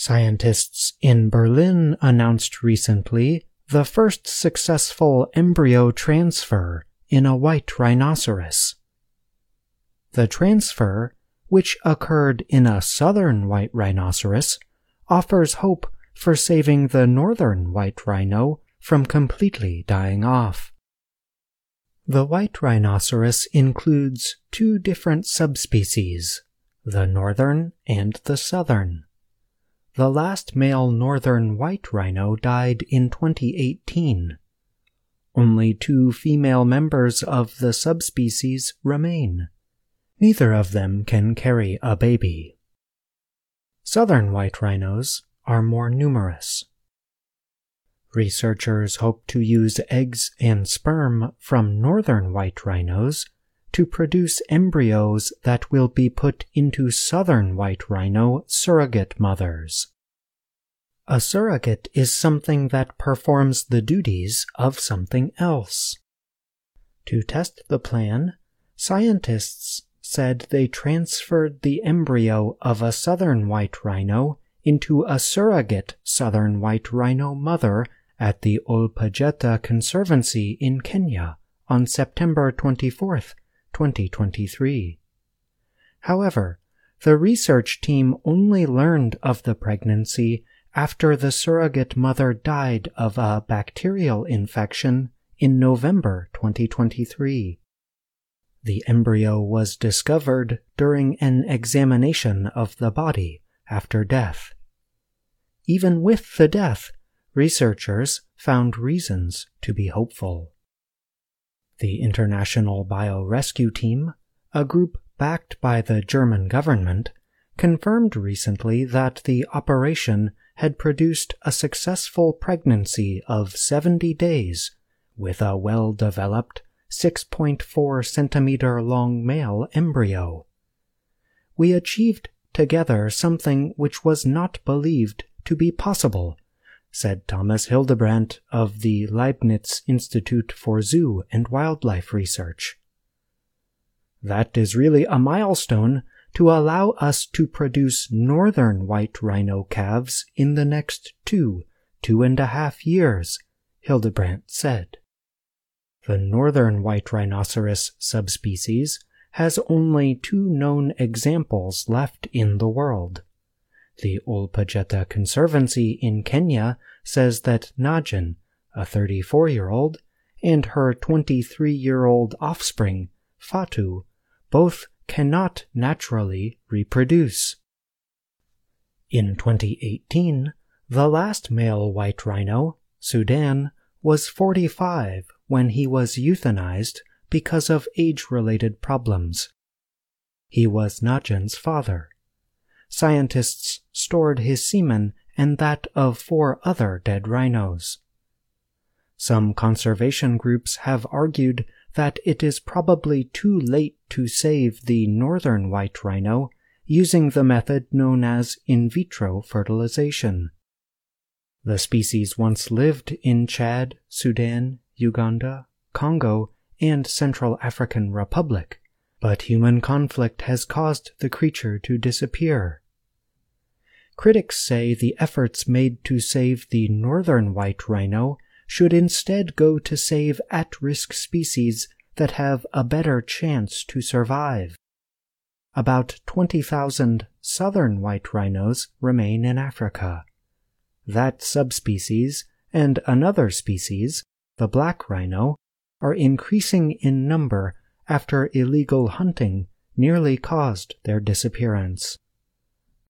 Scientists in Berlin announced recently the first successful embryo transfer in a white rhinoceros. The transfer, which occurred in a southern white rhinoceros, offers hope for saving the northern white rhino from completely dying off. The white rhinoceros includes two different subspecies, the northern and the southern. The last male northern white rhino died in 2018. Only two female members of the subspecies remain. Neither of them can carry a baby. Southern white rhinos are more numerous. Researchers hope to use eggs and sperm from northern white rhinos to produce embryos that will be put into southern white rhino surrogate mothers. A surrogate is something that performs the duties of something else. To test the plan, scientists said they transferred the embryo of a southern white rhino into a surrogate southern white rhino mother at the Ol Pejeta Conservancy in Kenya on September 24, 2023. However, the research team only learned of the pregnancy after the surrogate mother died of a bacterial infection in November 2023. The embryo was discovered during an examination of the body after death. Even with the death, researchers found reasons to be hopeful. The International Biorescue Team, a group backed by the German government, confirmed recently that the operation had produced a successful pregnancy of 70 days with a well developed 6.4 centimeter long male embryo. We achieved together something which was not believed to be possible said Thomas Hildebrandt of the Leibniz Institute for Zoo and Wildlife Research. That is really a milestone to allow us to produce northern white rhino calves in the next two, two and a half years, Hildebrandt said. The northern white rhinoceros subspecies has only two known examples left in the world. The Ol Pejeta Conservancy in Kenya says that Najin, a 34 year old, and her 23 year old offspring, Fatu, both cannot naturally reproduce. In 2018, the last male white rhino, Sudan, was 45 when he was euthanized because of age related problems. He was Najin's father scientists stored his semen and that of four other dead rhinos. Some conservation groups have argued that it is probably too late to save the northern white rhino using the method known as in vitro fertilization. The species once lived in Chad, Sudan, Uganda, Congo, and Central African Republic, but human conflict has caused the creature to disappear. Critics say the efforts made to save the northern white rhino should instead go to save at risk species that have a better chance to survive. About 20,000 southern white rhinos remain in Africa. That subspecies and another species, the black rhino, are increasing in number after illegal hunting nearly caused their disappearance.